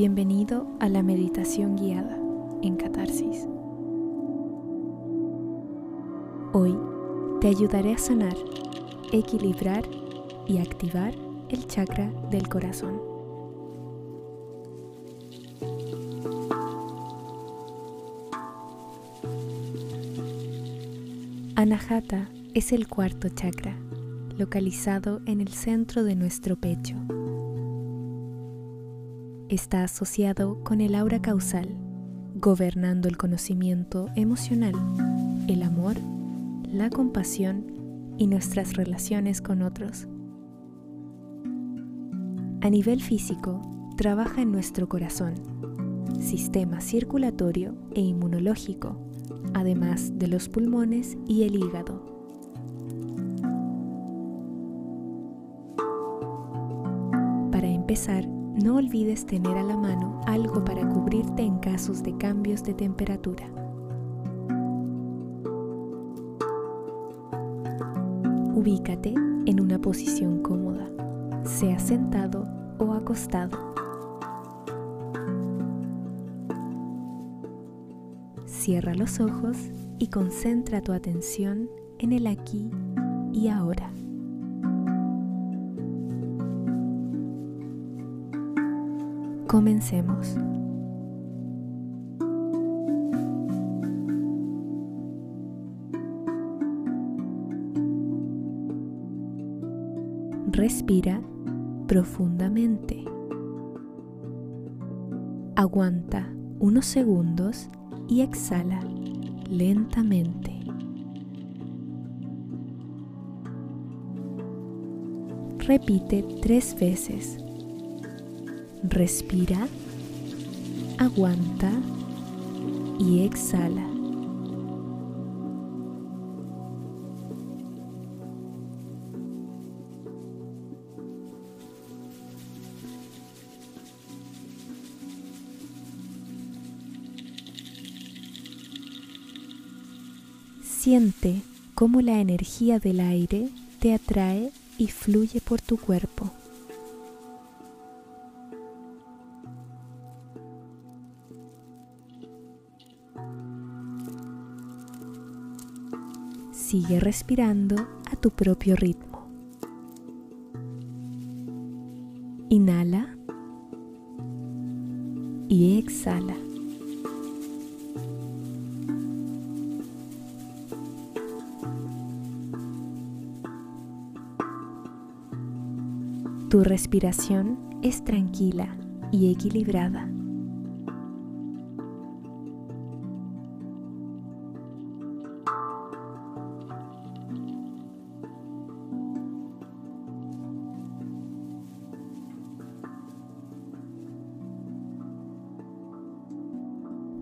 Bienvenido a la meditación guiada en Catarsis. Hoy te ayudaré a sanar, equilibrar y activar el chakra del corazón. Anahata es el cuarto chakra, localizado en el centro de nuestro pecho. Está asociado con el aura causal, gobernando el conocimiento emocional, el amor, la compasión y nuestras relaciones con otros. A nivel físico, trabaja en nuestro corazón, sistema circulatorio e inmunológico, además de los pulmones y el hígado. Para empezar, no olvides tener a la mano algo para cubrirte en casos de cambios de temperatura. Ubícate en una posición cómoda, sea sentado o acostado. Cierra los ojos y concentra tu atención en el aquí y ahora. Comencemos. Respira profundamente. Aguanta unos segundos y exhala lentamente. Repite tres veces. Respira, aguanta y exhala. Siente cómo la energía del aire te atrae y fluye por tu cuerpo. Sigue respirando a tu propio ritmo. Inhala y exhala. Tu respiración es tranquila y equilibrada.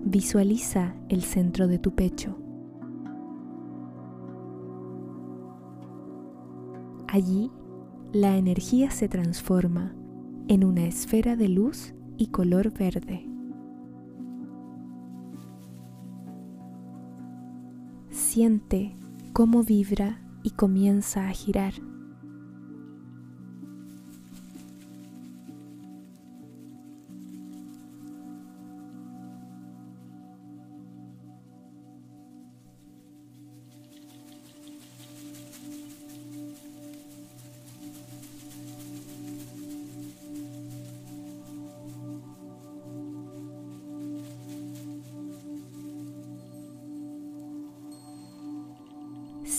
Visualiza el centro de tu pecho. Allí la energía se transforma en una esfera de luz y color verde. Siente cómo vibra y comienza a girar.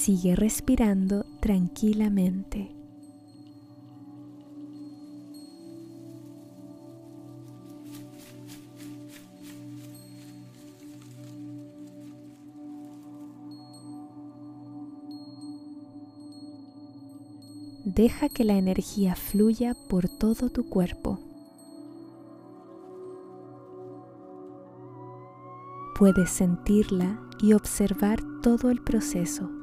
Sigue respirando tranquilamente. Deja que la energía fluya por todo tu cuerpo. Puedes sentirla y observar todo el proceso.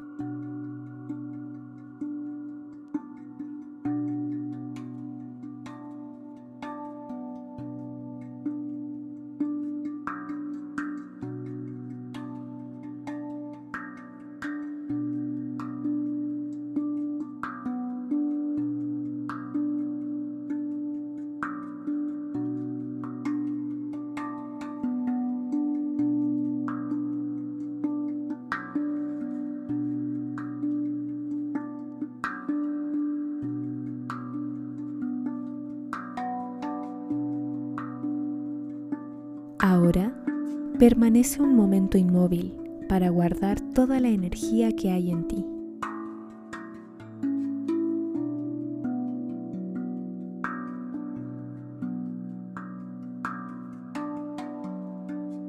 Ahora, permanece un momento inmóvil para guardar toda la energía que hay en ti.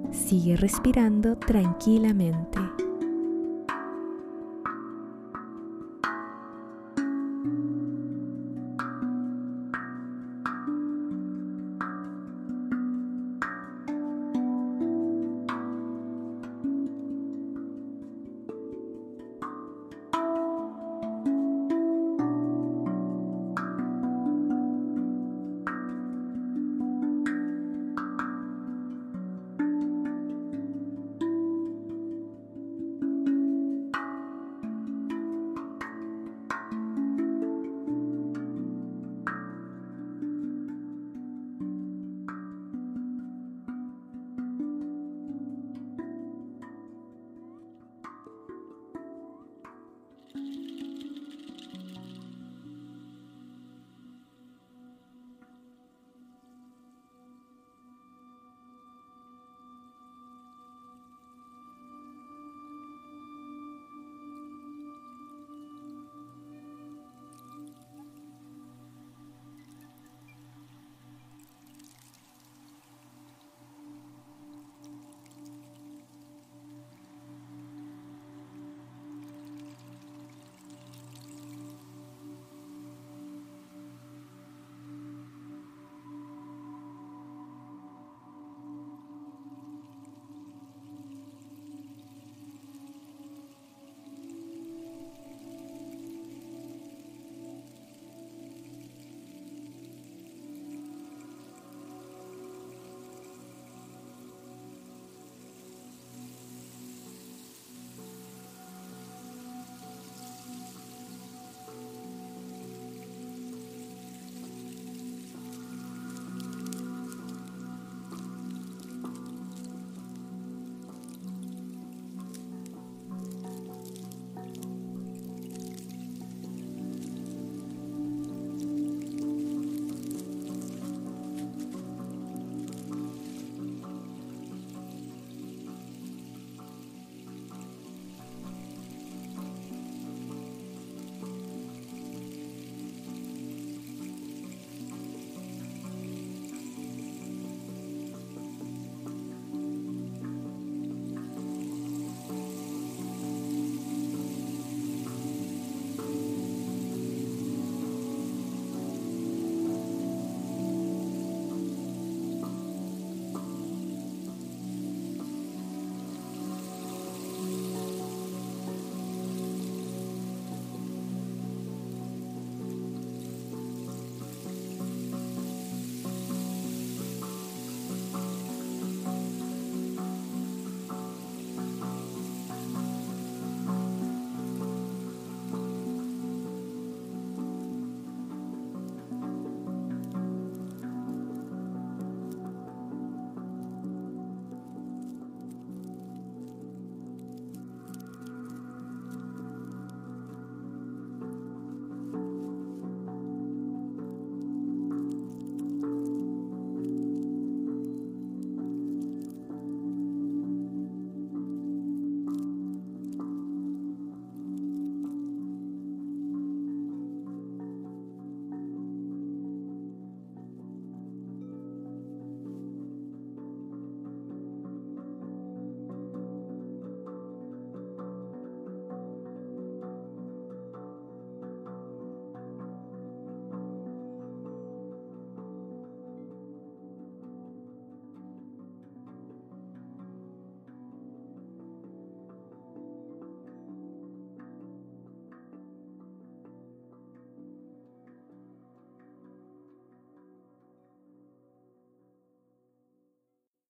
Sigue respirando tranquilamente.